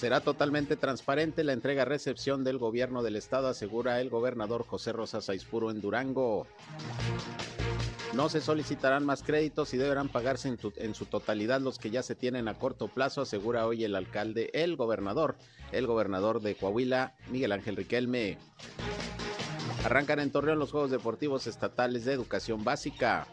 Será totalmente transparente la entrega-recepción del gobierno del estado, asegura el gobernador José Rosa Saizpuro en Durango. No se solicitarán más créditos y deberán pagarse en, en, su totalidad los que ya se tienen a corto plazo, asegura hoy el alcalde, el gobernador, el gobernador de Coahuila, Miguel Ángel Riquelme. Arrancan en Torreón los Juegos Deportivos Estatales de Educación Básica.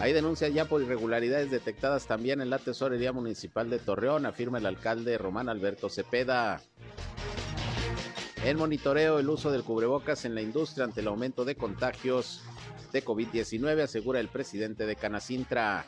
Hay denuncias ya por irregularidades detectadas también en la Tesorería Municipal de Torreón, afirma el alcalde Román Alberto Cepeda. El monitoreo el uso del cubrebocas en la industria ante el aumento de contagios de COVID-19, asegura el presidente de Canacintra.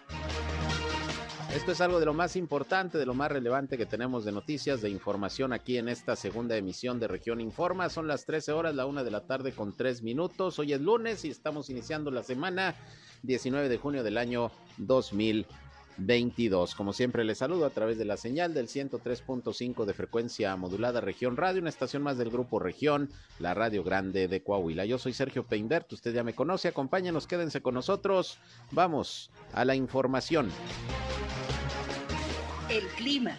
Esto es algo de lo más importante, de lo más relevante que tenemos de noticias, de información aquí en esta segunda emisión de Región Informa. Son las 13 horas, la una de la tarde con tres minutos. Hoy es lunes y estamos iniciando la semana 19 de junio del año 2022. Como siempre les saludo a través de la señal del 103.5 de frecuencia modulada Región Radio, una estación más del grupo Región, la Radio Grande de Coahuila. Yo soy Sergio Peinbert, usted ya me conoce, acompáñenos, quédense con nosotros. Vamos a la información. El clima.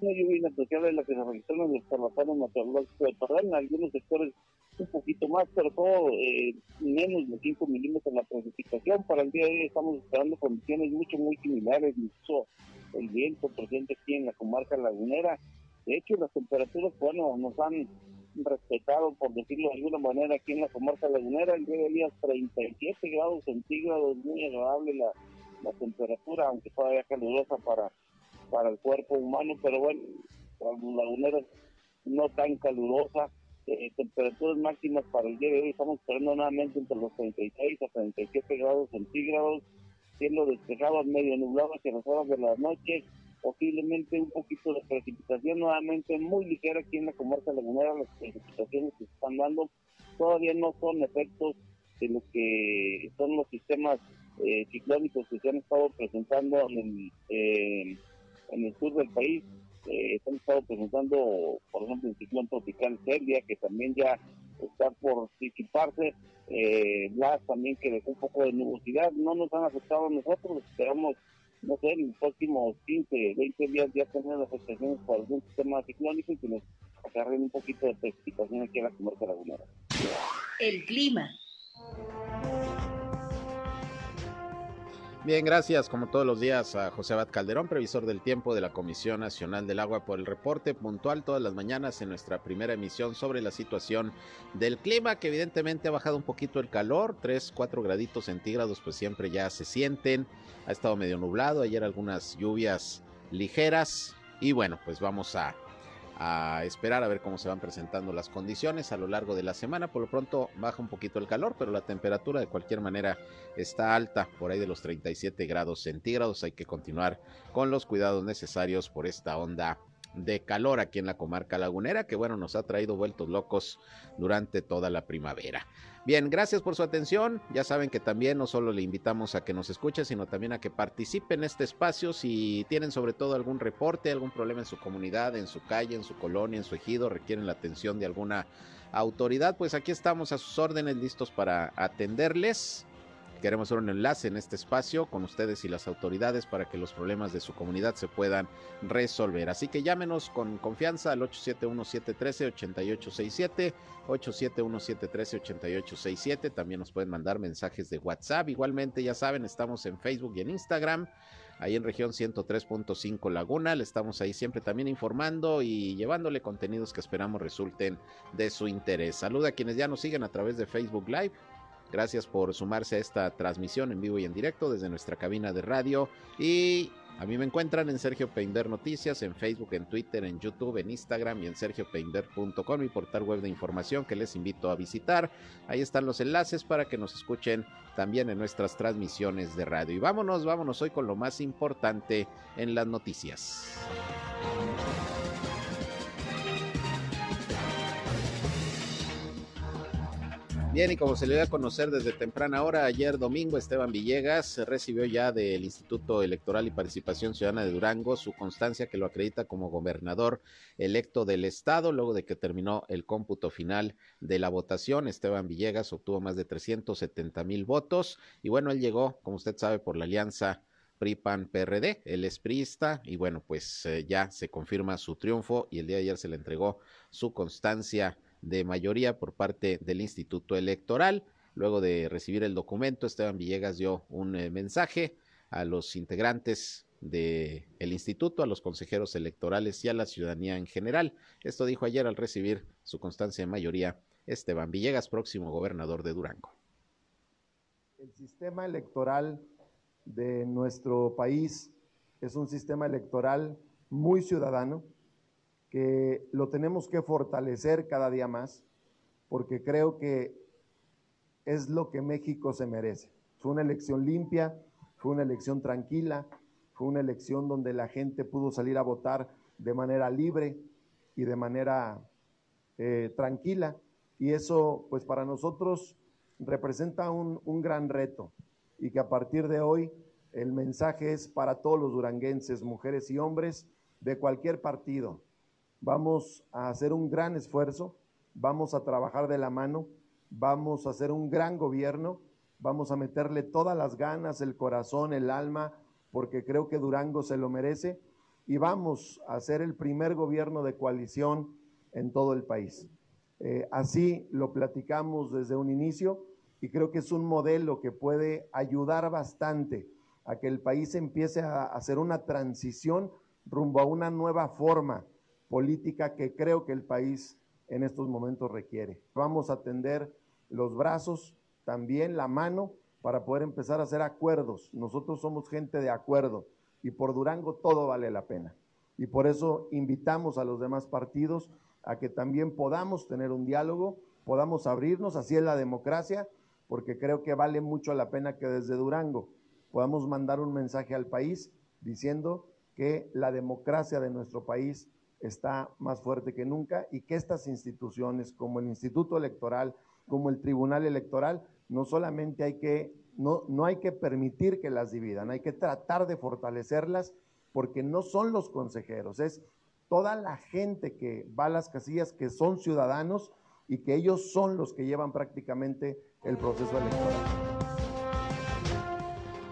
Una lluvia inapreciable la que se registró en el observatorio meteorológico de Torreón, en algunos sectores un poquito más, pero todo eh, menos de 5 milímetros la precipitación. Para el día de hoy estamos esperando condiciones mucho, muy similares, incluso el viento presente aquí en la comarca lagunera. De hecho, las temperaturas, bueno, nos han respetado, por decirlo de alguna manera, aquí en la comarca lagunera. El día de hoy es 37 grados centígrados, muy agradable la, la temperatura, aunque todavía calurosa para, para el cuerpo humano, pero bueno, para los no tan calurosa. Eh, temperaturas máximas para el día de hoy estamos esperando nuevamente entre los 36 a 37 grados centígrados, cielo despejado, medio nublado hacia las horas de la noche, posiblemente un poquito de precipitación nuevamente muy ligera aquí en la comarca lagunera, las precipitaciones que se están dando todavía no son efectos de lo que son los sistemas eh, ciclónicos que se han estado presentando en eh, en el sur del país. Eh, se han estado presentando, por ejemplo, el ciclón tropical Serbia, que también ya está por disiparse. Eh, también que dejó un poco de nubosidad. No nos han afectado a nosotros, esperamos no sé, en los próximos 15, 20 días ya tener las afectaciones por algún sistema ciclónico y que nos agarren un poquito de precipitación aquí en la comarca lagunera. El clima. Bien, gracias como todos los días a José Abad Calderón, previsor del tiempo de la Comisión Nacional del Agua, por el reporte puntual todas las mañanas en nuestra primera emisión sobre la situación del clima, que evidentemente ha bajado un poquito el calor, 3, 4 graditos centígrados, pues siempre ya se sienten, ha estado medio nublado, ayer algunas lluvias ligeras y bueno, pues vamos a a esperar a ver cómo se van presentando las condiciones a lo largo de la semana. Por lo pronto baja un poquito el calor, pero la temperatura de cualquier manera está alta, por ahí de los 37 grados centígrados. Hay que continuar con los cuidados necesarios por esta onda de calor aquí en la comarca lagunera, que bueno, nos ha traído vueltos locos durante toda la primavera. Bien, gracias por su atención. Ya saben que también no solo le invitamos a que nos escuche, sino también a que participe en este espacio. Si tienen sobre todo algún reporte, algún problema en su comunidad, en su calle, en su colonia, en su ejido, requieren la atención de alguna autoridad, pues aquí estamos a sus órdenes, listos para atenderles. Queremos hacer un enlace en este espacio con ustedes y las autoridades para que los problemas de su comunidad se puedan resolver. Así que llámenos con confianza al 871-713-8867, 871-713-8867. También nos pueden mandar mensajes de WhatsApp. Igualmente, ya saben, estamos en Facebook y en Instagram. Ahí en región 103.5 Laguna, le estamos ahí siempre también informando y llevándole contenidos que esperamos resulten de su interés. Saluda a quienes ya nos siguen a través de Facebook Live, Gracias por sumarse a esta transmisión en vivo y en directo desde nuestra cabina de radio. Y a mí me encuentran en Sergio Peinder Noticias, en Facebook, en Twitter, en YouTube, en Instagram y en sergiopeinder.com, mi portal web de información que les invito a visitar. Ahí están los enlaces para que nos escuchen también en nuestras transmisiones de radio. Y vámonos, vámonos hoy con lo más importante en las noticias. Bien, y como se le dio a conocer desde temprana hora, ayer domingo, Esteban Villegas recibió ya del Instituto Electoral y Participación Ciudadana de Durango su constancia que lo acredita como gobernador electo del Estado, luego de que terminó el cómputo final de la votación. Esteban Villegas obtuvo más de 370 mil votos y bueno, él llegó, como usted sabe, por la alianza PRI-PAN-PRD, el es y bueno, pues eh, ya se confirma su triunfo y el día de ayer se le entregó su constancia de mayoría por parte del Instituto Electoral. Luego de recibir el documento, Esteban Villegas dio un eh, mensaje a los integrantes del el instituto, a los consejeros electorales y a la ciudadanía en general. Esto dijo ayer al recibir su constancia de mayoría Esteban Villegas, próximo gobernador de Durango. El sistema electoral de nuestro país es un sistema electoral muy ciudadano, que lo tenemos que fortalecer cada día más, porque creo que es lo que México se merece. Fue una elección limpia, fue una elección tranquila, fue una elección donde la gente pudo salir a votar de manera libre y de manera eh, tranquila. Y eso, pues para nosotros, representa un, un gran reto y que a partir de hoy el mensaje es para todos los duranguenses, mujeres y hombres de cualquier partido, Vamos a hacer un gran esfuerzo, vamos a trabajar de la mano, vamos a hacer un gran gobierno, vamos a meterle todas las ganas, el corazón, el alma, porque creo que Durango se lo merece y vamos a hacer el primer gobierno de coalición en todo el país. Eh, así lo platicamos desde un inicio y creo que es un modelo que puede ayudar bastante a que el país empiece a hacer una transición rumbo a una nueva forma política que creo que el país en estos momentos requiere. Vamos a tender los brazos, también la mano, para poder empezar a hacer acuerdos. Nosotros somos gente de acuerdo y por Durango todo vale la pena. Y por eso invitamos a los demás partidos a que también podamos tener un diálogo, podamos abrirnos, así es la democracia, porque creo que vale mucho la pena que desde Durango podamos mandar un mensaje al país diciendo que la democracia de nuestro país está más fuerte que nunca y que estas instituciones como el Instituto Electoral, como el Tribunal Electoral, no solamente hay que, no, no hay que permitir que las dividan, hay que tratar de fortalecerlas porque no son los consejeros, es toda la gente que va a las casillas que son ciudadanos y que ellos son los que llevan prácticamente el proceso electoral.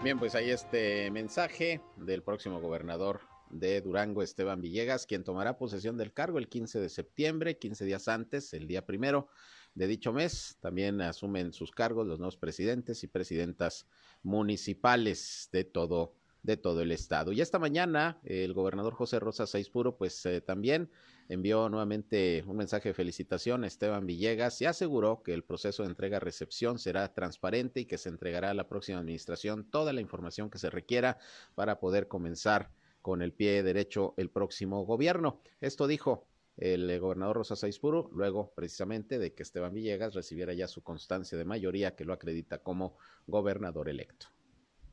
Bien, pues ahí este mensaje del próximo gobernador de Durango, Esteban Villegas, quien tomará posesión del cargo el 15 de septiembre, 15 días antes, el día primero de dicho mes. También asumen sus cargos los nuevos presidentes y presidentas municipales de todo de todo el estado. Y esta mañana el gobernador José Rosa Saizpuro pues eh, también envió nuevamente un mensaje de felicitación a Esteban Villegas y aseguró que el proceso de entrega-recepción será transparente y que se entregará a la próxima administración toda la información que se requiera para poder comenzar con el pie derecho el próximo gobierno. Esto dijo el eh, gobernador Rosa Saizpuro, luego precisamente de que Esteban Villegas recibiera ya su constancia de mayoría que lo acredita como gobernador electo.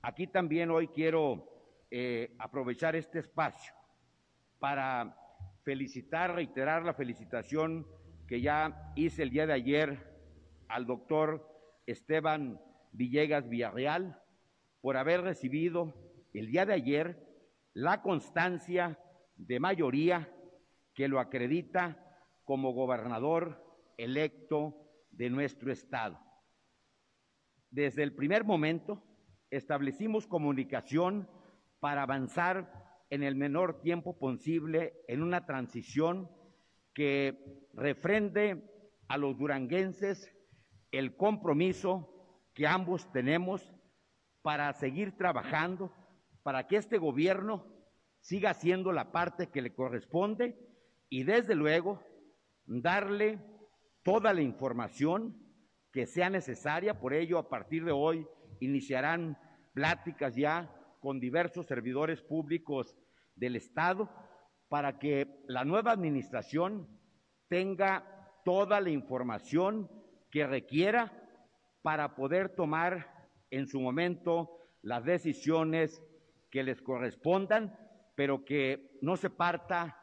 Aquí también hoy quiero eh, aprovechar este espacio para felicitar, reiterar la felicitación que ya hice el día de ayer al doctor Esteban Villegas Villarreal por haber recibido el día de ayer la constancia de mayoría que lo acredita como gobernador electo de nuestro estado. Desde el primer momento establecimos comunicación para avanzar en el menor tiempo posible en una transición que refrende a los duranguenses el compromiso que ambos tenemos para seguir trabajando para que este gobierno siga haciendo la parte que le corresponde y desde luego darle toda la información que sea necesaria. Por ello, a partir de hoy iniciarán pláticas ya con diversos servidores públicos del Estado para que la nueva administración tenga toda la información que requiera para poder tomar en su momento las decisiones que les correspondan, pero que no se parta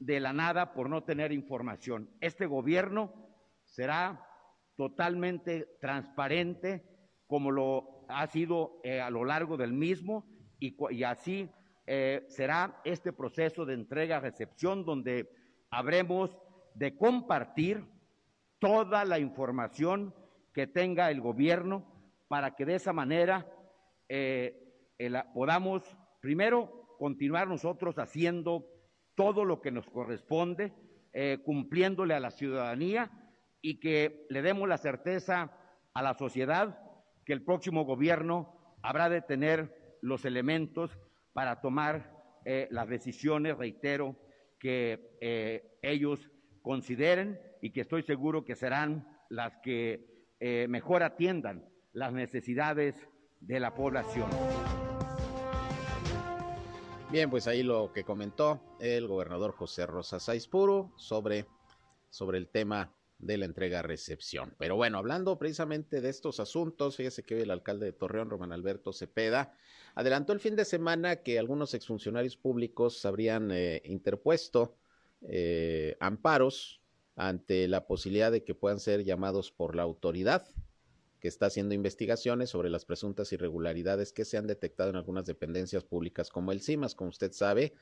de la nada por no tener información. Este gobierno será totalmente transparente como lo ha sido eh, a lo largo del mismo y, así eh, será este proceso de entrega-recepción donde habremos de compartir toda la información que tenga el gobierno para que de esa manera eh, podamos primero continuar nosotros haciendo todo lo que nos corresponde, cumpliéndole a la ciudadanía y que le demos la certeza a la sociedad que el próximo gobierno habrá de tener los elementos para tomar eh, las decisiones, reitero, que eh, ellos consideren y que estoy seguro que serán las que eh, mejor atiendan las necesidades de la población. Bien, pues ahí lo que comentó el gobernador José Rosa Saizpuro sobre, sobre el tema de la entrega-recepción. Pero bueno, hablando precisamente de estos asuntos, fíjese que hoy el alcalde de Torreón, Román Alberto Cepeda, adelantó el fin de semana que algunos exfuncionarios públicos habrían eh, interpuesto eh, amparos ante la posibilidad de que puedan ser llamados por la autoridad que está haciendo investigaciones sobre las presuntas irregularidades que se han detectado en algunas dependencias públicas como el CIMAS. Como usted sabe,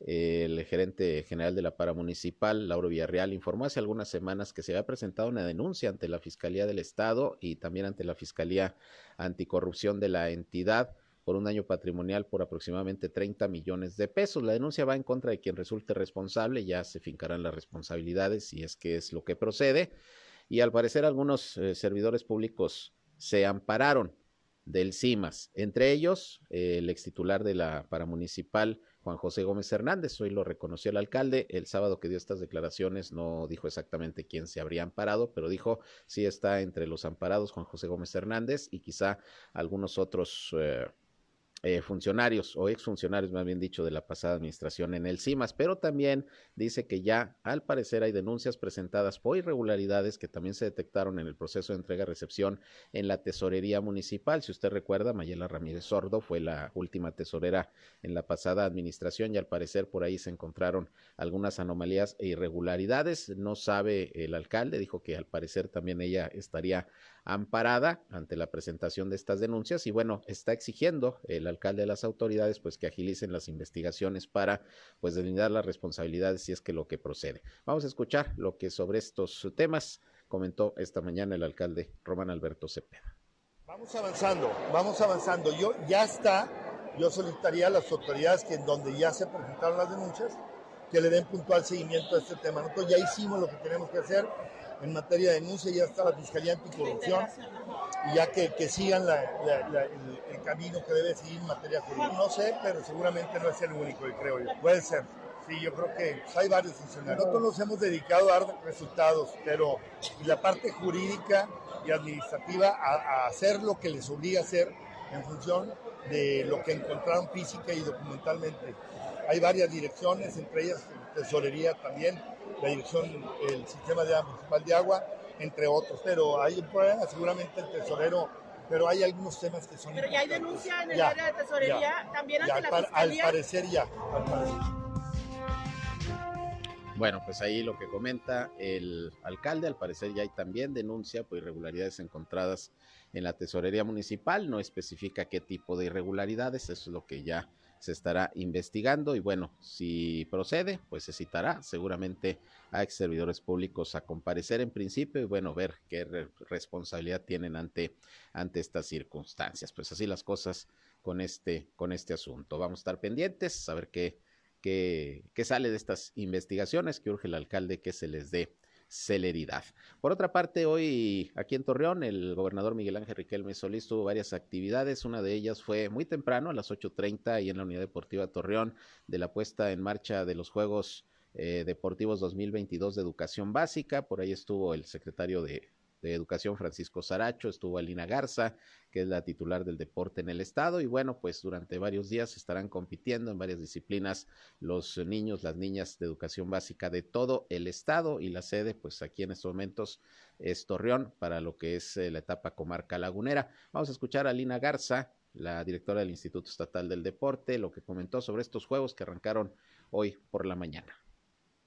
el gerente general de la paramunicipal, Lauro Villarreal, informó hace algunas semanas que se había presentado una denuncia ante la Fiscalía del Estado y también ante la Fiscalía Anticorrupción de la entidad por un daño patrimonial por aproximadamente 30 millones de pesos. La denuncia va en contra de quien resulte responsable, ya se fincarán las responsabilidades si es que es lo que procede. Y al parecer algunos eh, servidores públicos se ampararon del CIMAS, entre ellos el ex titular de la paramunicipal, Juan José Gómez Hernández. Hoy lo reconoció el alcalde. El sábado que dio estas declaraciones no dijo exactamente quién se habría amparado, pero dijo sí está entre los amparados Juan José Gómez Hernández y quizá algunos otros eh, eh, funcionarios o exfuncionarios, más bien dicho, de la pasada administración en el CIMAS, pero también dice que ya al parecer hay denuncias presentadas por irregularidades que también se detectaron en el proceso de entrega-recepción en la tesorería municipal. Si usted recuerda, Mayela Ramírez Sordo fue la última tesorera en la pasada administración y al parecer por ahí se encontraron algunas anomalías e irregularidades. No sabe el alcalde, dijo que al parecer también ella estaría amparada ante la presentación de estas denuncias y bueno, está exigiendo el alcalde de las autoridades pues que agilicen las investigaciones para pues delimitar las responsabilidades si es que lo que procede. Vamos a escuchar lo que sobre estos temas comentó esta mañana el alcalde Román Alberto Cepeda. Vamos avanzando, vamos avanzando. Yo ya está, yo solicitaría a las autoridades que en donde ya se presentaron las denuncias, que le den puntual seguimiento a este tema. Nosotros ya hicimos lo que tenemos que hacer en materia de denuncia, ya está la Fiscalía Anticorrupción, y ya que, sigan el, camino que debe seguir en materia jurídica. No sé, pero seguramente no es el único, creo yo. Puede ser. Sí, yo creo que hay varios funcionarios. Nosotros nos hemos dedicado a dar resultados, pero la parte jurídica y administrativa a, a hacer lo que les obliga a hacer en función de lo que encontraron física y documentalmente. Hay varias direcciones, entre ellas tesorería también, la dirección, el sistema de municipal de agua, entre otros. Pero hay un problema, seguramente el tesorero, pero hay algunos temas que son. Pero ya hay denuncia en el área de tesorería, también ante la fiscalía. Al parecer ya, al parecer. Bueno, pues ahí lo que comenta el alcalde, al parecer ya hay también denuncia por irregularidades encontradas en la tesorería municipal, no especifica qué tipo de irregularidades, eso es lo que ya se estará investigando y bueno, si procede, pues se citará seguramente a ex servidores públicos a comparecer en principio y bueno, ver qué responsabilidad tienen ante, ante estas circunstancias. Pues así las cosas con este, con este asunto. Vamos a estar pendientes, saber qué, qué, qué sale de estas investigaciones, que urge el alcalde que se les dé celeridad. Por otra parte, hoy aquí en Torreón, el gobernador Miguel Ángel Riquelme Solís tuvo varias actividades. Una de ellas fue muy temprano, a las 8.30, y en la Unidad Deportiva Torreón, de la puesta en marcha de los Juegos eh, Deportivos 2022 de Educación Básica. Por ahí estuvo el secretario de de Educación Francisco Saracho, estuvo Alina Garza, que es la titular del deporte en el estado, y bueno, pues durante varios días estarán compitiendo en varias disciplinas los niños, las niñas de educación básica de todo el estado, y la sede, pues aquí en estos momentos es Torreón, para lo que es eh, la etapa comarca lagunera. Vamos a escuchar a Alina Garza, la directora del Instituto Estatal del Deporte, lo que comentó sobre estos juegos que arrancaron hoy por la mañana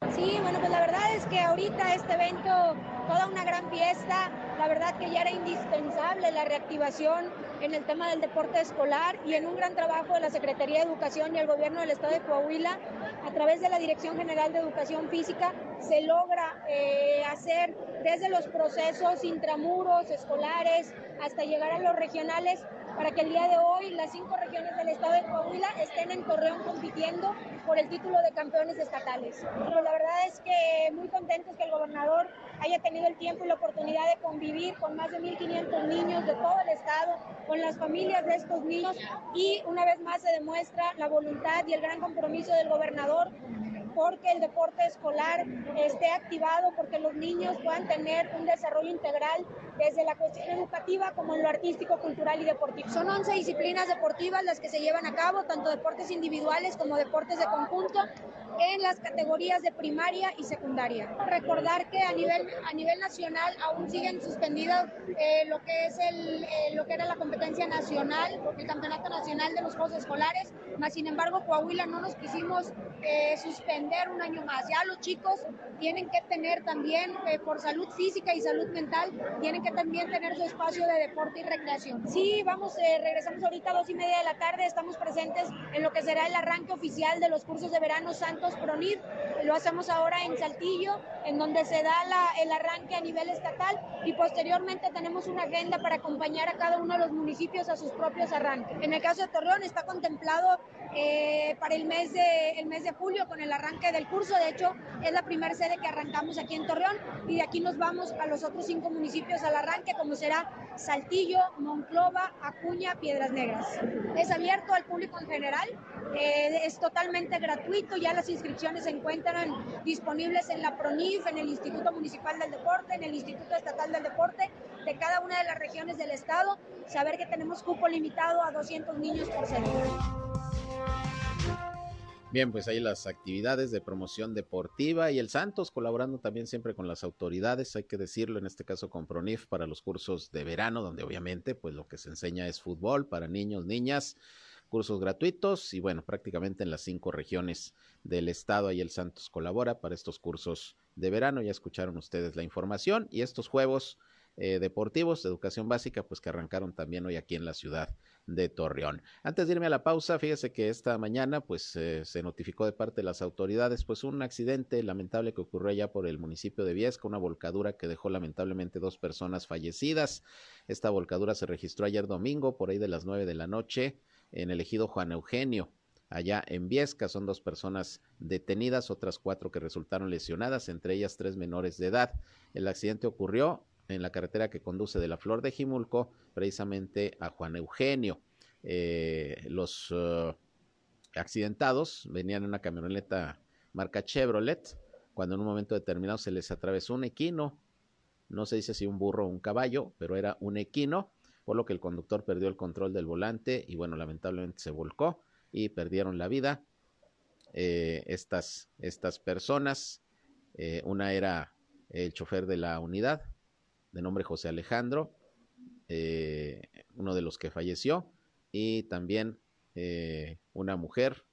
Sí, bueno, pues la verdad es que ahorita este evento, toda una gran fiesta, la verdad que ya era indispensable la reactivación en el tema del deporte escolar y en un gran trabajo de la Secretaría de Educación y el Gobierno del Estado de Coahuila, a través de la Dirección General de Educación Física, se logra eh, hacer desde los procesos intramuros, escolares, hasta llegar a los regionales, para que el día de hoy las cinco regiones del estado de Coahuila estén en Torreón compitiendo por el título de campeones estatales. Pero la verdad es que muy contentos que el gobernador haya tenido el tiempo y la oportunidad de convivir con más de 1.500 niños de todo el estado, con las familias de estos niños y una vez más se demuestra la voluntad y el gran compromiso del gobernador porque el deporte escolar esté activado, porque los niños puedan tener un desarrollo integral desde la cuestión educativa como en lo artístico, cultural y deportivo. Son 11 disciplinas deportivas las que se llevan a cabo, tanto deportes individuales como deportes de conjunto en las categorías de primaria y secundaria. Recordar que a nivel, a nivel nacional aún siguen suspendidas eh, lo que es el, eh, lo que era la competencia nacional, el campeonato nacional de los Juegos Escolares, más sin embargo Coahuila no nos quisimos eh, suspender un año más. Ya los chicos tienen que tener también, por salud física y salud mental, tienen que también tener su espacio de deporte y recreación. Sí, vamos, regresamos ahorita a dos y media de la tarde, estamos presentes en lo que será el arranque oficial de los cursos de verano Santos PRONID. Lo hacemos ahora en Saltillo, en donde se da el arranque a nivel estatal y posteriormente tenemos una agenda para acompañar a cada uno de los municipios a sus propios arranques. En el caso de Torreón está contemplado eh, para el mes, de, el mes de julio con el arranque del curso. De hecho, es la primera sede que arrancamos aquí en Torreón y de aquí nos vamos a los otros cinco municipios al arranque, como será Saltillo, Monclova, Acuña, Piedras Negras. Es abierto al público en general, eh, es totalmente gratuito, ya las inscripciones se encuentran disponibles en la PRONIF, en el Instituto Municipal del Deporte, en el Instituto Estatal del Deporte de cada una de las regiones del estado. Saber que tenemos cupo limitado a 200 niños por sede. Bien, pues ahí las actividades de promoción deportiva y el Santos colaborando también siempre con las autoridades, hay que decirlo, en este caso con PRONIF para los cursos de verano, donde obviamente pues lo que se enseña es fútbol para niños, niñas, cursos gratuitos y bueno, prácticamente en las cinco regiones del estado ahí el Santos colabora para estos cursos de verano, ya escucharon ustedes la información y estos juegos eh, deportivos de educación básica pues que arrancaron también hoy aquí en la ciudad de Torreón. Antes de irme a la pausa, fíjese que esta mañana pues eh, se notificó de parte de las autoridades pues un accidente lamentable que ocurrió allá por el municipio de Viesca, una volcadura que dejó lamentablemente dos personas fallecidas. Esta volcadura se registró ayer domingo por ahí de las nueve de la noche en el ejido Juan Eugenio. Allá en Viesca son dos personas detenidas, otras cuatro que resultaron lesionadas, entre ellas tres menores de edad. El accidente ocurrió en la carretera que conduce de la Flor de Jimulco precisamente a Juan Eugenio. Eh, los uh, accidentados venían en una camioneta marca Chevrolet, cuando en un momento determinado se les atravesó un equino, no se dice si un burro o un caballo, pero era un equino, por lo que el conductor perdió el control del volante y bueno, lamentablemente se volcó y perdieron la vida. Eh, estas, estas personas, eh, una era el chofer de la unidad, de nombre José Alejandro, eh, uno de los que falleció, y también eh, una mujer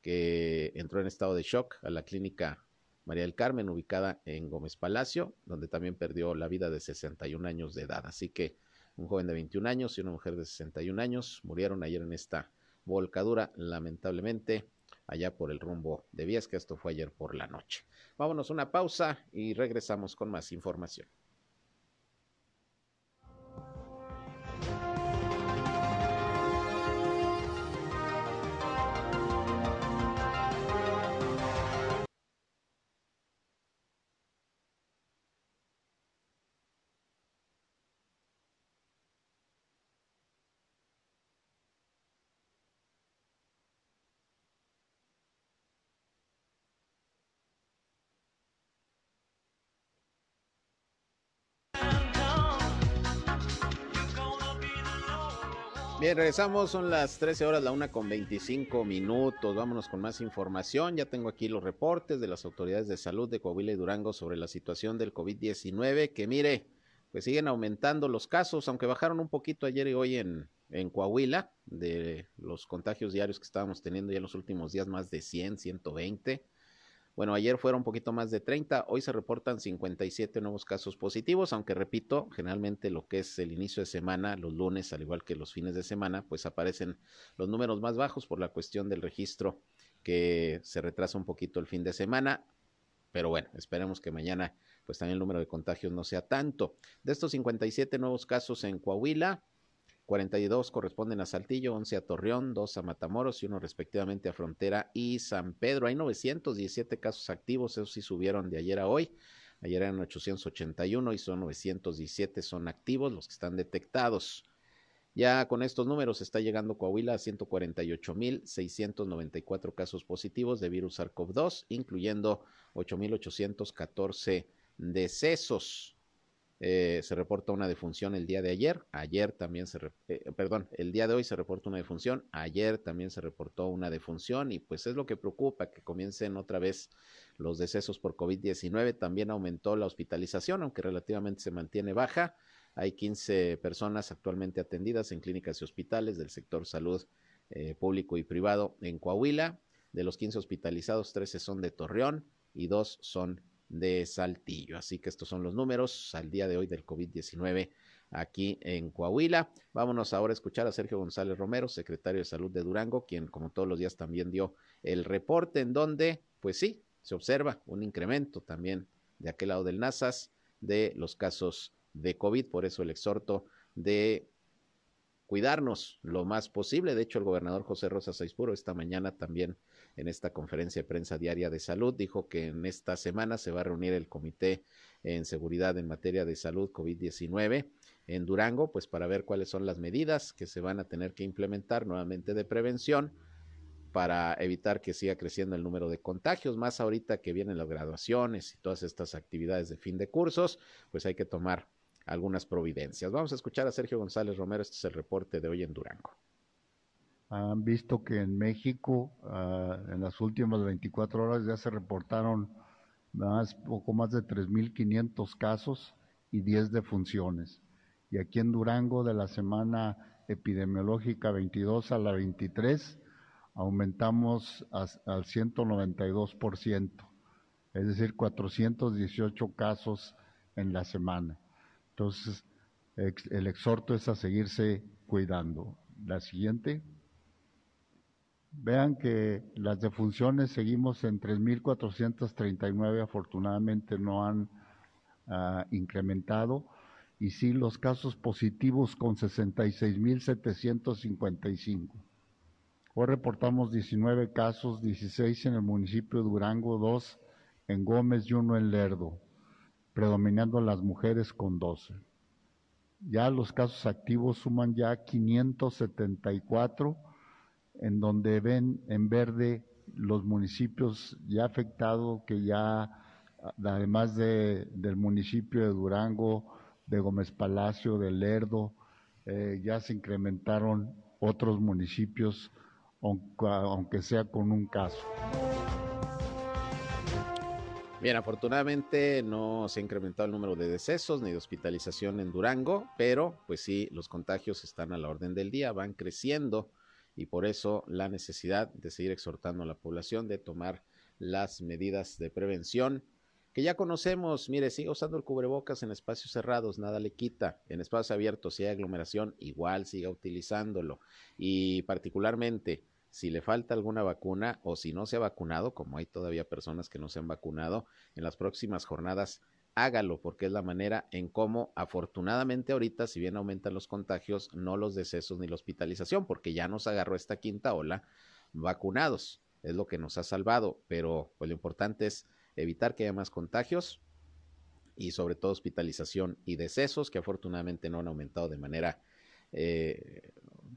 que entró en estado de shock a la clínica María del Carmen, ubicada en Gómez Palacio, donde también perdió la vida de 61 años de edad. Así que un joven de 21 años y una mujer de 61 años murieron ayer en esta volcadura, lamentablemente, allá por el rumbo de Viesca. Esto fue ayer por la noche. Vámonos una pausa y regresamos con más información. Bien, regresamos, son las 13 horas, la una con 25 minutos. Vámonos con más información. Ya tengo aquí los reportes de las autoridades de salud de Coahuila y Durango sobre la situación del COVID-19, que mire, pues siguen aumentando los casos, aunque bajaron un poquito ayer y hoy en, en Coahuila, de los contagios diarios que estábamos teniendo ya en los últimos días, más de 100, 120. Bueno, ayer fueron un poquito más de 30, hoy se reportan 57 nuevos casos positivos, aunque repito, generalmente lo que es el inicio de semana, los lunes, al igual que los fines de semana, pues aparecen los números más bajos por la cuestión del registro que se retrasa un poquito el fin de semana, pero bueno, esperemos que mañana pues también el número de contagios no sea tanto. De estos 57 nuevos casos en Coahuila, 42 corresponden a Saltillo, 11 a Torreón, 2 a Matamoros y uno respectivamente a Frontera y San Pedro. Hay 917 casos activos, esos sí subieron de ayer a hoy. Ayer eran 881 y son 917 son activos los que están detectados. Ya con estos números está llegando Coahuila a 148.694 casos positivos de virus SARS-CoV-2, incluyendo 8.814 decesos. Eh, se reporta una defunción el día de ayer, ayer también se, eh, perdón, el día de hoy se reporta una defunción, ayer también se reportó una defunción y pues es lo que preocupa que comiencen otra vez los decesos por COVID-19, también aumentó la hospitalización, aunque relativamente se mantiene baja, hay 15 personas actualmente atendidas en clínicas y hospitales del sector salud eh, público y privado en Coahuila, de los 15 hospitalizados, 13 son de Torreón y 2 son de Saltillo. Así que estos son los números al día de hoy del COVID-19 aquí en Coahuila. Vámonos ahora a escuchar a Sergio González Romero, secretario de Salud de Durango, quien como todos los días también dio el reporte en donde, pues sí, se observa un incremento también de aquel lado del NASAS de los casos de COVID. Por eso el exhorto de cuidarnos lo más posible. De hecho, el gobernador José Rosa Saizpuro esta mañana también en esta conferencia de prensa diaria de salud. Dijo que en esta semana se va a reunir el Comité en Seguridad en materia de salud COVID-19 en Durango, pues para ver cuáles son las medidas que se van a tener que implementar nuevamente de prevención para evitar que siga creciendo el número de contagios, más ahorita que vienen las graduaciones y todas estas actividades de fin de cursos, pues hay que tomar algunas providencias. Vamos a escuchar a Sergio González Romero, este es el reporte de hoy en Durango han visto que en México ah, en las últimas 24 horas ya se reportaron más, poco más de 3.500 casos y 10 defunciones. Y aquí en Durango de la semana epidemiológica 22 a la 23 aumentamos al 192%, es decir, 418 casos en la semana. Entonces, el exhorto es a seguirse cuidando. La siguiente. Vean que las defunciones seguimos en 3.439, afortunadamente no han uh, incrementado, y sí los casos positivos con 66.755. Hoy reportamos 19 casos, 16 en el municipio de Durango, 2 en Gómez y 1 en Lerdo, predominando las mujeres con 12. Ya los casos activos suman ya 574 en donde ven en verde los municipios ya afectados, que ya, además de, del municipio de Durango, de Gómez Palacio, de Lerdo, eh, ya se incrementaron otros municipios, aunque sea con un caso. Bien, afortunadamente no se ha incrementado el número de decesos ni de hospitalización en Durango, pero pues sí, los contagios están a la orden del día, van creciendo y por eso la necesidad de seguir exhortando a la población de tomar las medidas de prevención que ya conocemos. Mire, siga usando el cubrebocas en espacios cerrados, nada le quita. En espacios abiertos, si hay aglomeración, igual siga utilizándolo. Y particularmente, si le falta alguna vacuna o si no se ha vacunado, como hay todavía personas que no se han vacunado, en las próximas jornadas hágalo, porque es la manera en cómo, afortunadamente ahorita, si bien aumentan los contagios, no los decesos ni la hospitalización, porque ya nos agarró esta quinta ola vacunados, es lo que nos ha salvado, pero pues lo importante es evitar que haya más contagios y sobre todo hospitalización y decesos, que afortunadamente no han aumentado de manera eh,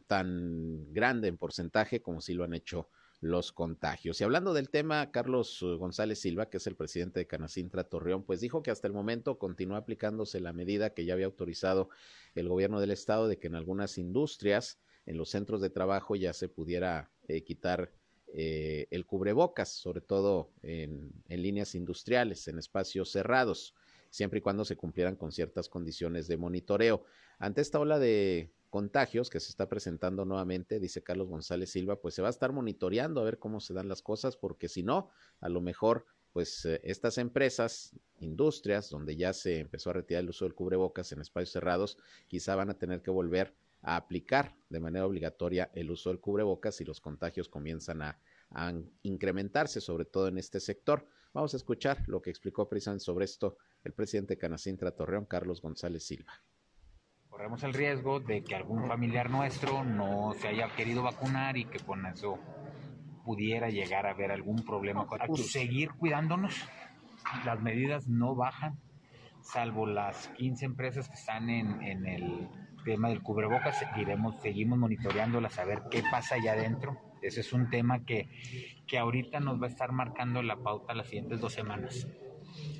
tan grande en porcentaje como si lo han hecho los contagios. Y hablando del tema, Carlos eh, González Silva, que es el presidente de Canacintra Torreón, pues dijo que hasta el momento continúa aplicándose la medida que ya había autorizado el gobierno del estado de que en algunas industrias, en los centros de trabajo, ya se pudiera eh, quitar eh, el cubrebocas, sobre todo en, en líneas industriales, en espacios cerrados, siempre y cuando se cumplieran con ciertas condiciones de monitoreo. Ante esta ola de contagios que se está presentando nuevamente, dice Carlos González Silva, pues se va a estar monitoreando a ver cómo se dan las cosas, porque si no, a lo mejor pues eh, estas empresas, industrias, donde ya se empezó a retirar el uso del cubrebocas en espacios cerrados, quizá van a tener que volver a aplicar de manera obligatoria el uso del cubrebocas si los contagios comienzan a, incrementarse, sobre todo en este sector. Vamos a escuchar lo que explicó precisamente sobre esto el presidente de Canacintra Torreón, Carlos González Silva. Corremos el riesgo de que algún familiar nuestro no se haya querido vacunar y que con eso pudiera llegar a haber algún problema. Hay que seguir cuidándonos. Las medidas no bajan, salvo las 15 empresas que están en, en el tema del cubrebocas. Seguiremos, seguimos monitoreándolas a ver qué pasa allá adentro. Ese es un tema que, que ahorita nos va a estar marcando la pauta las siguientes dos semanas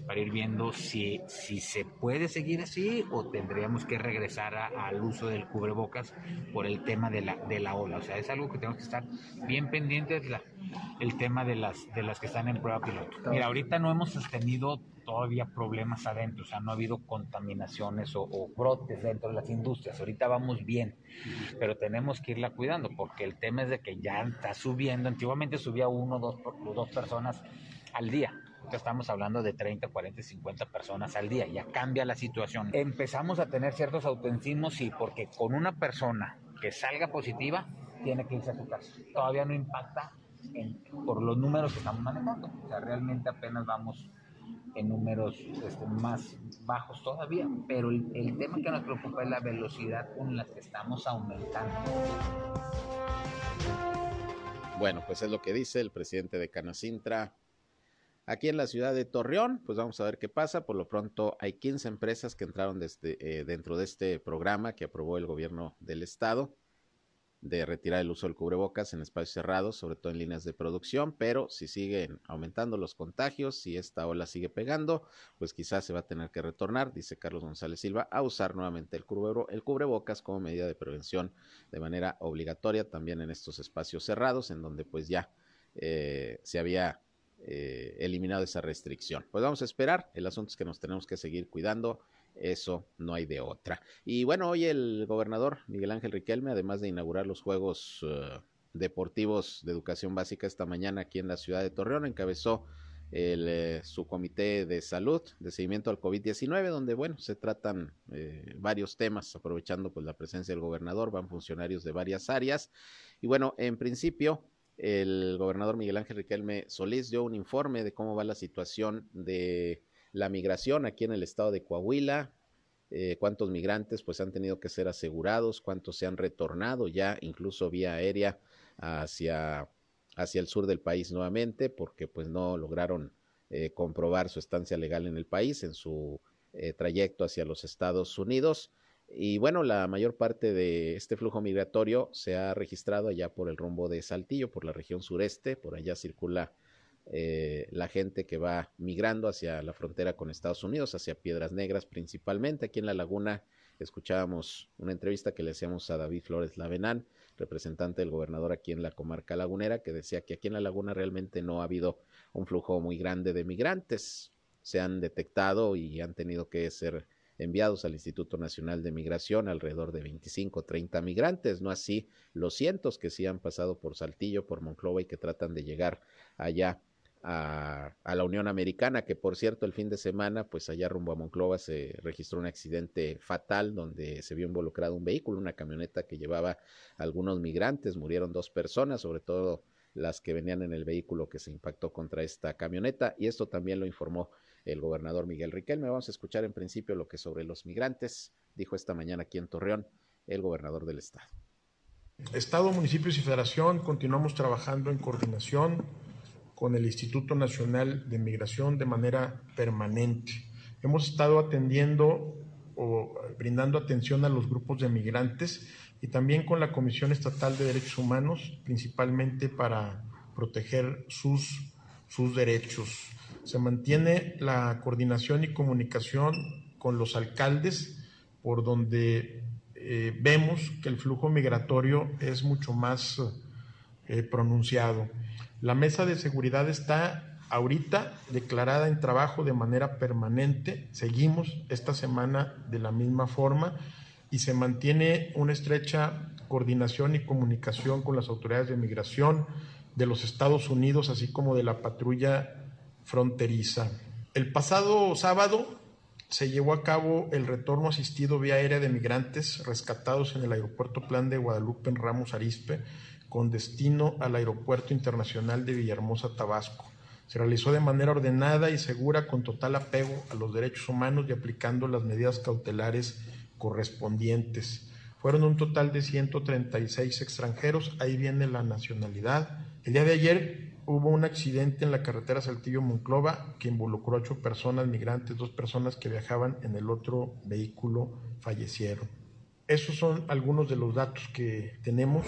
para ir viendo si, si se puede seguir así o tendríamos que regresar al uso del cubrebocas por el tema de la, de la ola. O sea, es algo que tenemos que estar bien pendientes, la, el tema de las, de las que están en prueba piloto. Mira, ahorita no hemos sostenido todavía problemas adentro, o sea, no ha habido contaminaciones o, brotes dentro de las industrias. Ahorita vamos bien, pero tenemos que irla cuidando porque el tema es de que ya está subiendo. Antiguamente subía uno, dos, dos personas al día estamos hablando de 30, 40, 50 personas al día. Ya cambia la situación. Empezamos a tener ciertos autentismos, sí, porque con una persona que salga positiva, tiene que irse a su casa. Todavía no impacta por los números que estamos manejando. O sea, realmente apenas vamos en números este, más bajos todavía, pero el, el tema que nos preocupa es la velocidad con la que estamos aumentando. Bueno, pues es lo que dice el presidente de Canacintra, Aquí en la ciudad de Torreón, pues vamos a ver qué pasa. Por lo pronto hay 15 empresas que entraron desde, eh, dentro de este programa que aprobó el gobierno del estado de retirar el uso del cubrebocas en espacios cerrados, sobre todo en líneas de producción, pero si siguen aumentando los contagios, si esta ola sigue pegando, pues quizás se va a tener que retornar, dice Carlos González Silva, a usar nuevamente el, el cubrebocas como medida de prevención de manera obligatoria también en estos espacios cerrados, en donde pues ya eh, se había eh, eliminado esa restricción. Pues vamos a esperar, el asunto es que nos tenemos que seguir cuidando, eso no hay de otra. Y bueno, hoy el gobernador Miguel Ángel Riquelme, además de inaugurar los Juegos eh, Deportivos de Educación Básica esta mañana aquí en la ciudad de Torreón, encabezó el, eh, su comité de salud, de seguimiento al COVID-19, donde, bueno, se tratan varios temas, aprovechando pues la presencia del gobernador, van funcionarios de varias áreas. Y bueno, en principio, el gobernador Miguel Ángel Riquelme Solís dio un informe de cómo va la situación de la migración aquí en el estado de Coahuila, eh, cuántos migrantes pues han tenido que ser asegurados, cuántos se han retornado ya incluso vía aérea hacia, hacia el sur del país nuevamente porque pues no lograron eh, comprobar su estancia legal en el país en su eh, trayecto hacia los Estados Unidos. Y bueno, la mayor parte de este flujo migratorio se ha registrado allá por el rumbo de Saltillo, por la región sureste, por allá circula eh, la gente que va migrando hacia la frontera con Estados Unidos, hacia Piedras Negras principalmente. Aquí en la laguna escuchábamos una entrevista que le hacíamos a David Flores Lavenán, representante del gobernador aquí en la comarca lagunera, que decía que aquí en la laguna realmente no ha habido un flujo muy grande de migrantes. Se han detectado y han tenido que ser enviados al Instituto Nacional de Migración, alrededor de 25 o 30 migrantes, no así los cientos que sí han pasado por Saltillo, por Monclova y que tratan de llegar allá a, a, la Unión Americana, que por cierto el fin de semana, pues allá rumbo a Monclova se registró un accidente fatal donde se vio involucrado un vehículo, una camioneta que llevaba algunos migrantes, murieron dos personas, sobre todo las que venían en el vehículo que se impactó contra esta camioneta, y esto también lo informó el gobernador Miguel Riquelme. Vamos a escuchar en principio lo que sobre los migrantes dijo esta mañana aquí en Torreón el gobernador del estado. Estado, municipios y federación continuamos trabajando en coordinación con el Instituto Nacional de Migración de manera permanente. Hemos estado atendiendo o brindando atención a los grupos de migrantes y también con la Comisión Estatal de Derechos Humanos, principalmente para proteger sus, sus derechos. Se mantiene la coordinación y comunicación con los alcaldes, por donde eh, vemos que el flujo migratorio es mucho más eh, pronunciado. La mesa de seguridad está ahorita declarada en trabajo de manera permanente. Seguimos esta semana de la misma forma y se mantiene una estrecha coordinación y comunicación con las autoridades de migración de los Estados Unidos, así como de la patrulla fronteriza. El pasado sábado se llevó a cabo el retorno asistido vía aérea de migrantes rescatados en el aeropuerto Plan de Guadalupe en Ramos Arispe con destino al Aeropuerto Internacional de Villahermosa, Tabasco. Se realizó de manera ordenada y segura con total apego a los derechos humanos y aplicando las medidas cautelares correspondientes. Fueron un total de 136 extranjeros, ahí viene la nacionalidad. El día de ayer hubo un accidente en la carretera Saltillo-Monclova que involucró a ocho personas migrantes, dos personas que viajaban en el otro vehículo fallecieron. Esos son algunos de los datos que tenemos.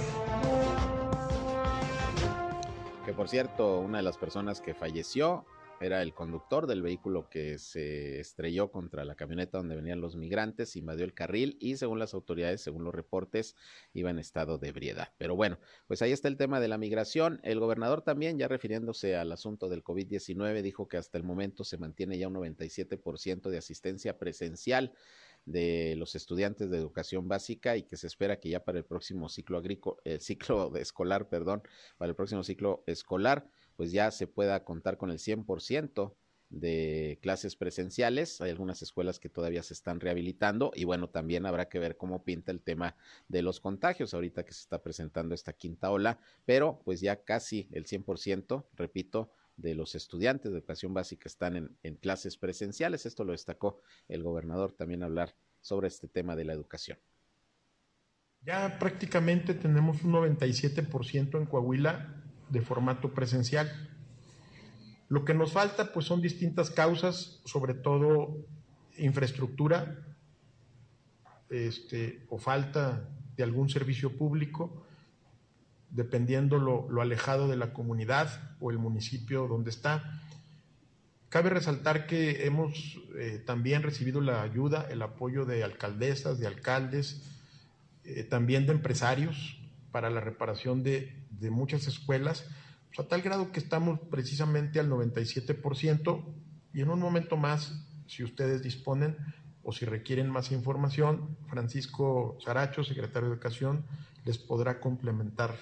Que por cierto, una de las personas que falleció era el conductor del vehículo que se estrelló contra la camioneta donde venían los migrantes, invadió el carril y según las autoridades, según los reportes, iba en estado de ebriedad. Pero bueno, pues ahí está el tema de la migración. El gobernador también, ya refiriéndose al asunto del COVID-19, dijo que hasta el momento se mantiene ya un 97% de asistencia presencial de los estudiantes de educación básica y que se espera que ya para el próximo ciclo agrícola, el ciclo escolar, perdón, para el próximo ciclo escolar, pues ya se pueda contar con el 100% de clases presenciales. Hay algunas escuelas que todavía se están rehabilitando y bueno, también habrá que ver cómo pinta el tema de los contagios ahorita que se está presentando esta quinta ola, pero pues ya casi el 100%, repito, de los estudiantes de educación básica están en, clases presenciales. Esto lo destacó el gobernador también hablar sobre este tema de la educación. Ya prácticamente tenemos un 97% en Coahuila de formato presencial. Lo que nos falta pues son distintas causas, sobre todo infraestructura este, o falta de algún servicio público, dependiendo lo, lo, alejado de la comunidad o el municipio donde está. Cabe resaltar que hemos eh, también recibido la ayuda, el apoyo de alcaldesas, de alcaldes, eh, también de empresarios para la reparación de, de muchas escuelas, pues, a tal grado que estamos precisamente al 97% y en un momento más, si ustedes disponen o si requieren más información, Francisco Saracho, secretario de Educación, les podrá complementar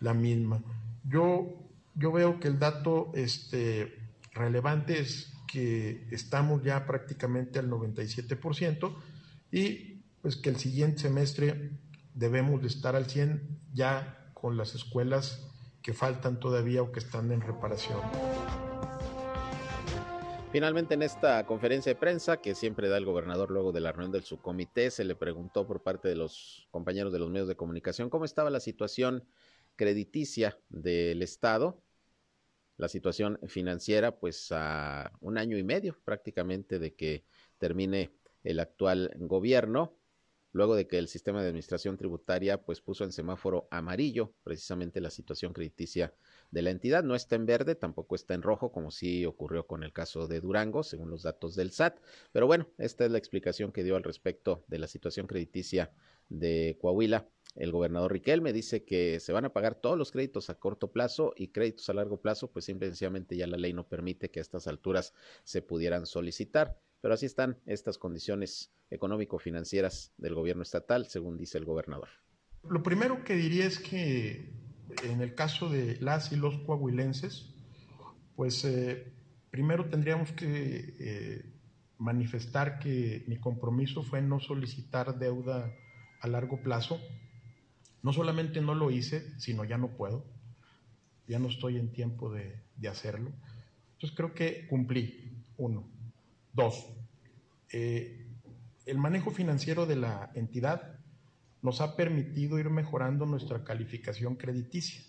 la misma. Yo, yo veo que el dato este, relevante es que estamos ya prácticamente al 97% y pues que el siguiente semestre debemos de estar al 100 ya con las escuelas que faltan todavía o que están en reparación. Finalmente, en esta conferencia de prensa que siempre da el gobernador luego de la reunión del subcomité, se le preguntó por parte de los compañeros de los medios de comunicación cómo estaba la situación crediticia del Estado, la situación financiera, pues a un año y medio prácticamente de que termine el actual gobierno luego de que el sistema de administración tributaria pues puso en semáforo amarillo precisamente la situación crediticia de la entidad. No está en verde, tampoco está en rojo, como sí ocurrió con el caso de Durango, según los datos del SAT. Pero bueno, esta es la explicación que dio al respecto de la situación crediticia de Coahuila. El gobernador Riquelme dice que se van a pagar todos los créditos a corto plazo y créditos a largo plazo, pues simplemente ya la ley no permite que a estas alturas se pudieran solicitar. Pero así están estas condiciones económico-financieras del gobierno estatal, según dice el gobernador. Lo primero que diría es que en el caso de las y los coahuilenses, pues eh, primero tendríamos que eh, manifestar que mi compromiso fue no solicitar deuda a largo plazo. No solamente no lo hice, sino ya no puedo. Ya no estoy en tiempo de, de hacerlo. Entonces creo que cumplí, uno. Dos, eh, el manejo financiero de la entidad nos ha permitido ir mejorando nuestra calificación crediticia,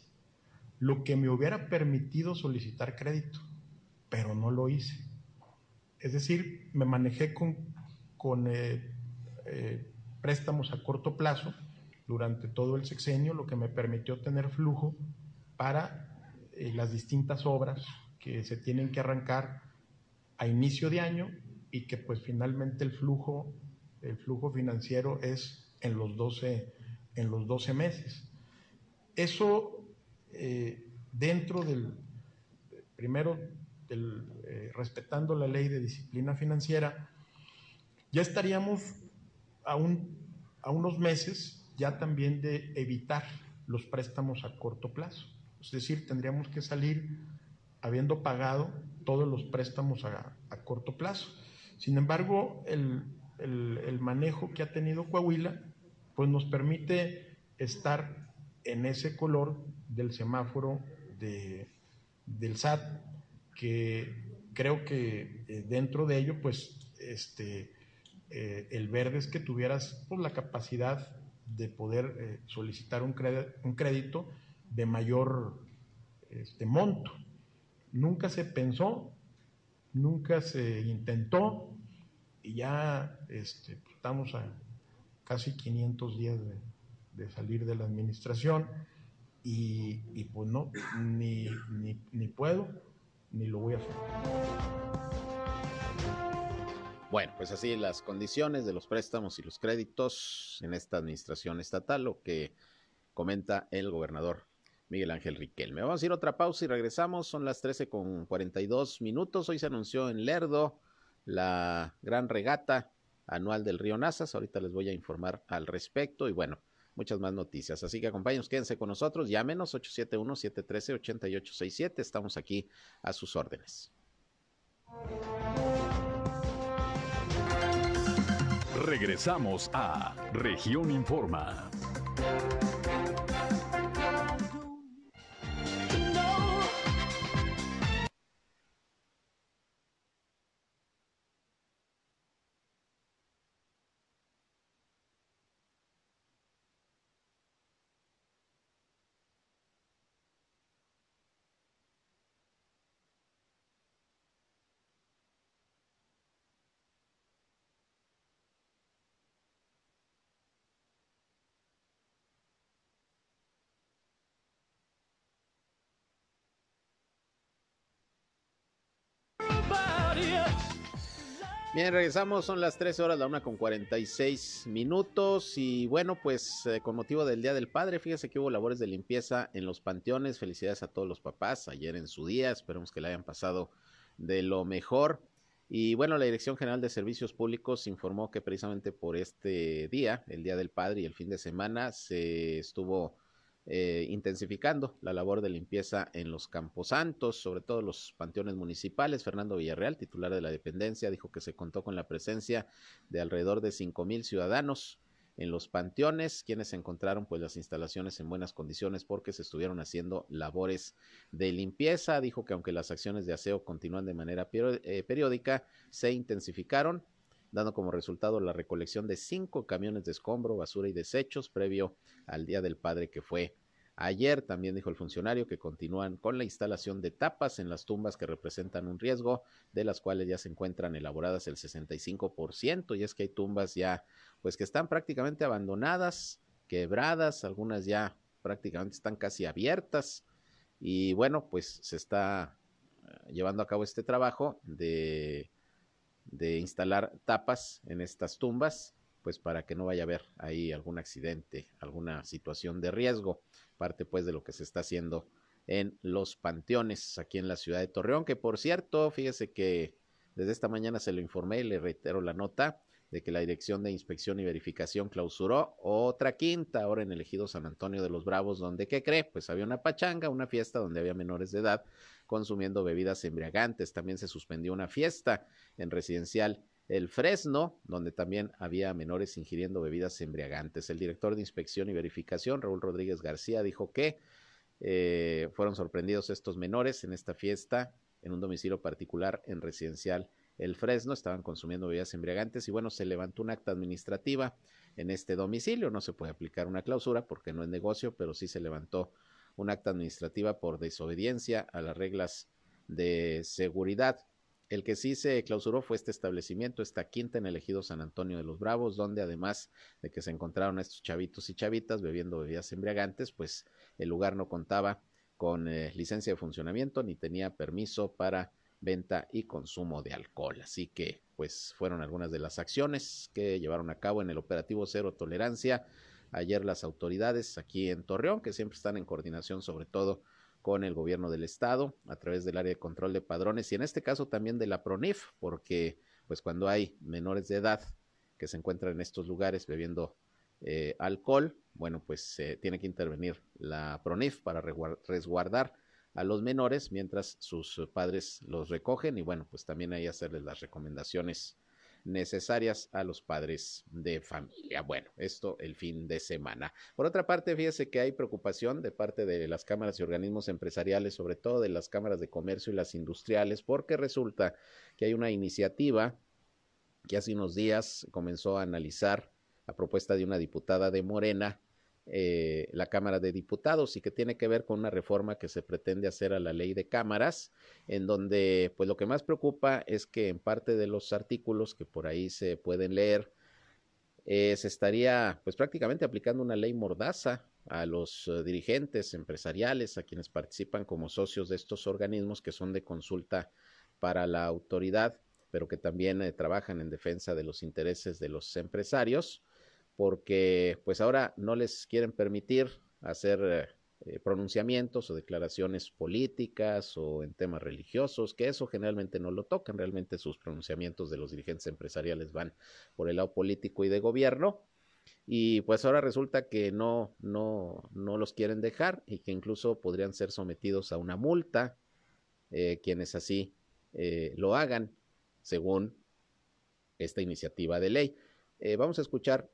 lo que me hubiera permitido solicitar crédito, pero no lo hice. Es decir, me manejé con, con eh, eh, préstamos a corto plazo durante todo el sexenio, lo que me permitió tener flujo para las distintas obras que se tienen que arrancar a inicio de año y que pues finalmente el flujo, el flujo financiero es en los 12, en los 12 meses. Eso eh, dentro del, primero, eh, respetando la ley de disciplina financiera, ya estaríamos a, un, a unos meses ya también de evitar los préstamos a corto plazo. Es decir, tendríamos que salir habiendo pagado todos los préstamos a, corto plazo. Sin embargo, el, manejo que ha tenido Coahuila, pues nos permite estar en ese color del semáforo del SAT, que creo que eh, dentro de ello, pues, este, eh, el verde es que tuvieras pues, la capacidad de poder eh, solicitar un un crédito de mayor este, monto. Nunca se pensó, nunca se intentó y ya este, estamos a casi 500 días de, salir de la administración y, pues no, ni, ni, ni puedo ni lo voy a hacer. Bueno, pues así las condiciones de los préstamos y los créditos en esta administración estatal, lo que comenta el gobernador Miguel Ángel Riquelme. Vamos a ir a otra pausa y regresamos. Son las 13 con 42 minutos. Hoy se anunció en Lerdo la gran regata anual del río Nazas. Ahorita les voy a informar al respecto y bueno, muchas más noticias. Así que acompáñenos, quédense con nosotros. Llámenos 871-713-8867. Estamos aquí a sus órdenes. Regresamos a Región Informa. Bien, regresamos, son las 13 horas, la una con 46 minutos y bueno, pues eh, con motivo del Día del Padre, fíjese que hubo labores de limpieza en los panteones, felicidades a todos los papás, ayer en su día, esperemos que le hayan pasado de lo mejor. Y bueno, la Dirección General de Servicios Públicos informó que precisamente por este día, el Día del Padre y el fin de semana, se estuvo eh, intensificando la labor de limpieza en los camposantos, sobre todo los panteones municipales. Fernando Villarreal, titular de la dependencia, dijo que se contó con la presencia de alrededor de cinco mil ciudadanos en los panteones, quienes encontraron pues las instalaciones en buenas condiciones porque se estuvieron haciendo labores de limpieza. Dijo que aunque las acciones de aseo continúan de manera eh, periódica, se intensificaron dando como resultado la recolección de cinco camiones de escombro, basura y desechos previo al Día del Padre que fue ayer. También dijo el funcionario que continúan con la instalación de tapas en las tumbas que representan un riesgo, de las cuales ya se encuentran elaboradas el 65%, y es que hay tumbas ya pues que están prácticamente abandonadas, quebradas, algunas ya prácticamente están casi abiertas. Y bueno, pues se está eh, llevando a cabo este trabajo de de instalar tapas en estas tumbas, pues para que no vaya a haber ahí algún accidente, alguna situación de riesgo, parte pues de lo que se está haciendo en los panteones aquí en la ciudad de Torreón, que por cierto, fíjese que desde esta mañana se lo informé y le reitero la nota de que la Dirección de Inspección y Verificación clausuró otra quinta ahora en el ejido San Antonio de los Bravos, donde, ¿qué cree? Pues había una pachanga, una fiesta donde había menores de edad consumiendo bebidas embriagantes. También se suspendió una fiesta en residencial El Fresno, donde también había menores ingiriendo bebidas embriagantes. El director de inspección y verificación, Raúl Rodríguez García, dijo que eh, fueron sorprendidos estos menores en esta fiesta en un domicilio particular en residencial El Fresno. Estaban consumiendo bebidas embriagantes y bueno, se levantó un acta administrativa en este domicilio. No se puede aplicar una clausura porque no es negocio, pero sí se levantó un acta administrativa por desobediencia a las reglas de seguridad. El que sí se clausuró fue este establecimiento, esta quinta en el ejido San Antonio de los Bravos, donde además de que se encontraron estos chavitos y chavitas bebiendo bebidas embriagantes, pues el lugar no contaba con eh, licencia de funcionamiento ni tenía permiso para venta y consumo de alcohol. Así que, pues, fueron algunas de las acciones que llevaron a cabo en el operativo Cero Tolerancia ayer las autoridades aquí en Torreón, que siempre están en coordinación sobre todo con el gobierno del estado a través del área de control de padrones y en este caso también de la PRONIF, porque pues cuando hay menores de edad que se encuentran en estos lugares bebiendo eh, alcohol, bueno, pues tiene que intervenir la PRONIF para resguardar a los menores mientras sus padres los recogen y bueno, pues también hay hacerles las recomendaciones necesarias a los padres de familia. Bueno, esto el fin de semana. Por otra parte, fíjese que hay preocupación de parte de las cámaras y organismos empresariales, sobre todo de las cámaras de comercio y las industriales, porque resulta que hay una iniciativa que hace unos días comenzó a analizar la propuesta de una diputada de Morena eh, la Cámara de Diputados y que tiene que ver con una reforma que se pretende hacer a la ley de cámaras, en donde pues lo que más preocupa es que en parte de los artículos que por ahí se pueden leer, eh, se estaría pues prácticamente aplicando una ley mordaza a los uh, dirigentes empresariales, a quienes participan como socios de estos organismos que son de consulta para la autoridad, pero que también eh, trabajan en defensa de los intereses de los empresarios porque pues ahora no les quieren permitir hacer eh, eh, pronunciamientos o declaraciones políticas o en temas religiosos, que eso generalmente no lo tocan, realmente sus pronunciamientos de los dirigentes empresariales van por el lado político y de gobierno, y pues ahora resulta que no, no, no los quieren dejar y que incluso podrían ser sometidos a una multa eh, quienes así lo hagan, según esta iniciativa de ley. vamos a escuchar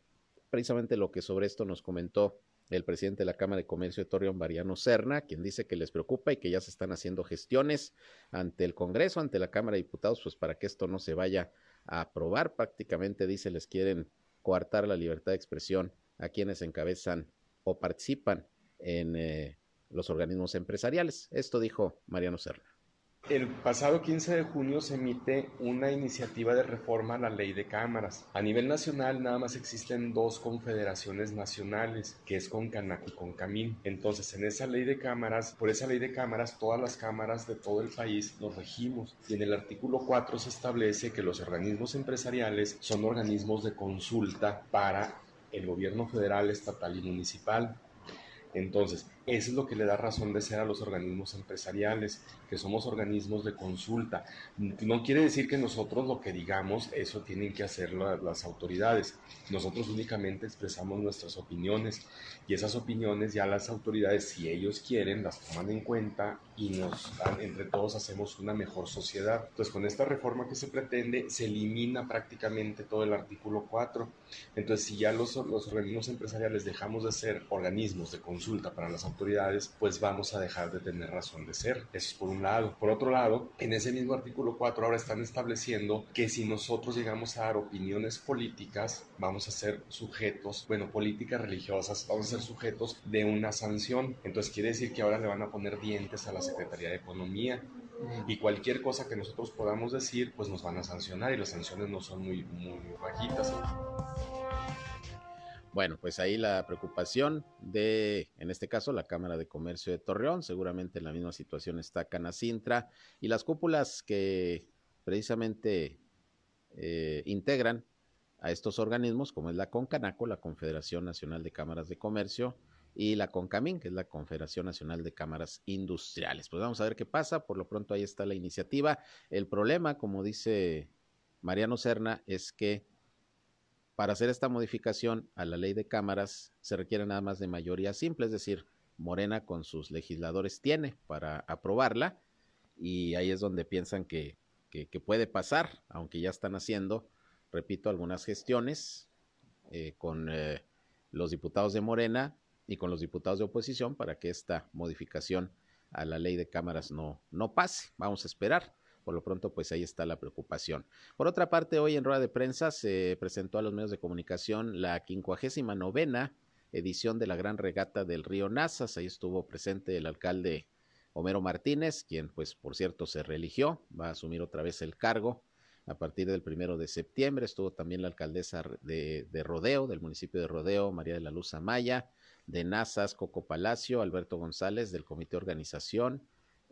precisamente lo que sobre esto nos comentó el presidente de la Cámara de Comercio de Torreón, Mariano Serna, quien dice que les preocupa y que ya se están haciendo gestiones ante el Congreso, ante la Cámara de Diputados, pues para que esto no se vaya a aprobar. Prácticamente dice, les quieren coartar la libertad de expresión a quienes encabezan o participan en eh, los organismos empresariales. Esto dijo Mariano Serna. El pasado 15 de junio se emite una iniciativa de reforma a la ley de cámaras. A nivel nacional nada más existen dos confederaciones nacionales, que es CONCANAC y CONCAMIN. Entonces, en esa ley de cámaras, por esa ley de cámaras, todas las cámaras de todo el país nos regimos. Y en el artículo 4 se establece que los organismos empresariales son organismos de consulta para el gobierno federal, estatal y municipal. Entonces, eso es lo que le da razón de ser a los organismos empresariales, que somos organismos de consulta. No quiere decir que nosotros lo que digamos, eso tienen que hacer las autoridades. Nosotros únicamente expresamos nuestras opiniones y esas opiniones ya las autoridades, si ellos quieren, las toman en cuenta y entre todos hacemos una mejor sociedad. Entonces, con esta reforma que se pretende, se elimina prácticamente todo el artículo 4. Entonces, si ya los, los organismos empresariales dejamos de ser organismos de consulta para las autoridades, autoridades, pues vamos a dejar de tener razón de ser. Eso es por un lado. Por otro lado, en ese mismo artículo 4 ahora están estableciendo que si nosotros llegamos a dar opiniones políticas, vamos a ser sujetos, bueno, políticas religiosas, vamos a ser sujetos de una sanción. Entonces quiere decir que ahora le van a poner dientes a la Secretaría de Economía y cualquier cosa que nosotros podamos decir, pues nos van a sancionar y las sanciones no son muy, muy bajitas. Bueno, pues ahí la preocupación de, en este caso, la Cámara de Comercio de Torreón, seguramente en la misma situación está Canacintra y las cúpulas que precisamente eh, integran a estos organismos, como es la CONCANACO, la Confederación Nacional de Cámaras de Comercio, y la CONCAMIN, que es la Confederación Nacional de Cámaras Industriales. Pues vamos a ver qué pasa. Por lo pronto ahí está la iniciativa. El problema, como dice Mariano Serna, es que para hacer esta modificación a la ley de cámaras se requiere nada más de mayoría simple, es decir, Morena con sus legisladores tiene para aprobarla y ahí es donde piensan que, puede pasar, aunque ya están haciendo, repito, algunas gestiones eh, con eh, los diputados de Morena y con los diputados de oposición para que esta modificación a la ley de cámaras no, no pase. Vamos a esperar. Por lo pronto, pues ahí está la preocupación. Por otra parte, hoy en rueda de prensa se presentó a los medios de comunicación la quincuagésima novena edición de la Gran Regata del Río Nazas. Ahí estuvo presente el alcalde Homero Martínez, quien, pues, por cierto, se religió, va a asumir otra vez el cargo a partir del primero de septiembre. Estuvo también la alcaldesa de, de, Rodeo, del municipio de Rodeo, María de la Luz Amaya, de Nazas, Coco Palacio, Alberto González, del comité de organización,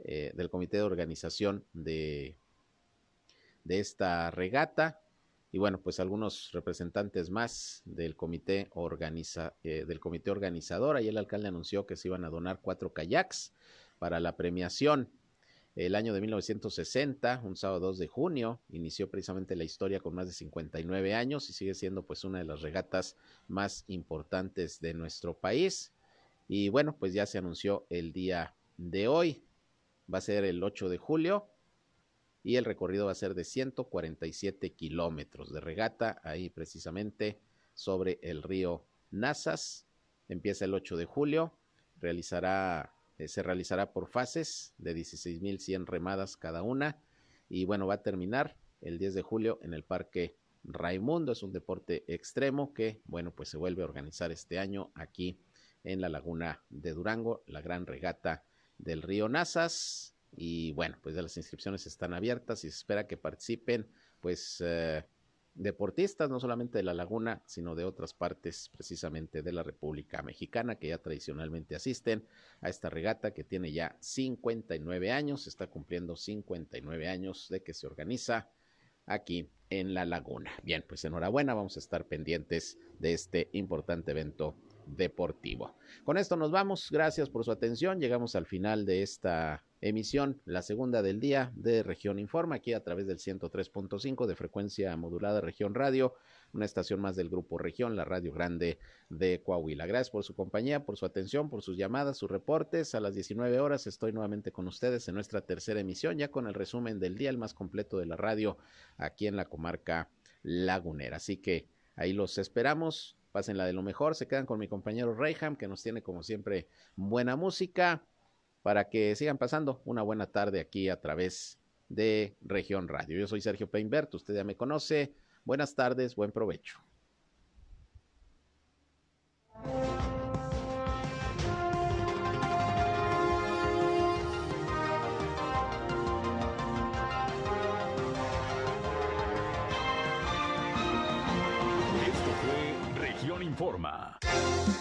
eh, del comité de organización de, de esta regata y bueno, pues algunos representantes más del comité, organiza, eh, del comité organizador. Ahí el alcalde anunció que se iban a donar cuatro kayaks para la premiación. El año de 1960, un sábado 2 de junio, inició precisamente la historia con más de 59 años y sigue siendo pues una de las regatas más importantes de nuestro país. Y bueno, pues ya se anunció el día de hoy va a ser el 8 de julio y el recorrido va a ser de 147 kilómetros de regata, ahí precisamente sobre el río Nazas. Empieza el 8 de julio, realizará, eh, se realizará por fases de 16.100 remadas cada una y bueno, va a terminar el 10 de julio en el Parque Raimundo. Es un deporte extremo que, bueno, pues se vuelve a organizar este año aquí en la laguna de Durango, la gran regata del río Nazas. Y bueno, pues ya las inscripciones están abiertas y se espera que participen, pues, eh, deportistas, no solamente de la laguna, sino de otras partes precisamente de la República Mexicana, que ya tradicionalmente asisten a esta regata que tiene ya 59 años, está cumpliendo 59 años de que se organiza aquí en la laguna. Bien, pues enhorabuena, vamos a estar pendientes de este importante evento deportivo. Con esto nos vamos, gracias por su atención, llegamos al final de esta emisión, la segunda del día de Región Informa, aquí a través del 103.5 de frecuencia modulada Región Radio, una estación más del Grupo Región, la Radio Grande de Coahuila. Gracias por su compañía, por su atención, por sus llamadas, sus reportes. A las 19 horas estoy nuevamente con ustedes en nuestra tercera emisión, ya con el resumen del día, el más completo de la radio aquí en la comarca lagunera. Así que ahí los esperamos. Pásenla de lo mejor, se quedan con mi compañero Reyham, que nos tiene como siempre buena música para que sigan pasando una buena tarde aquí a través de Región Radio. Yo soy Sergio Peinbert, usted ya me conoce. Buenas tardes, buen provecho.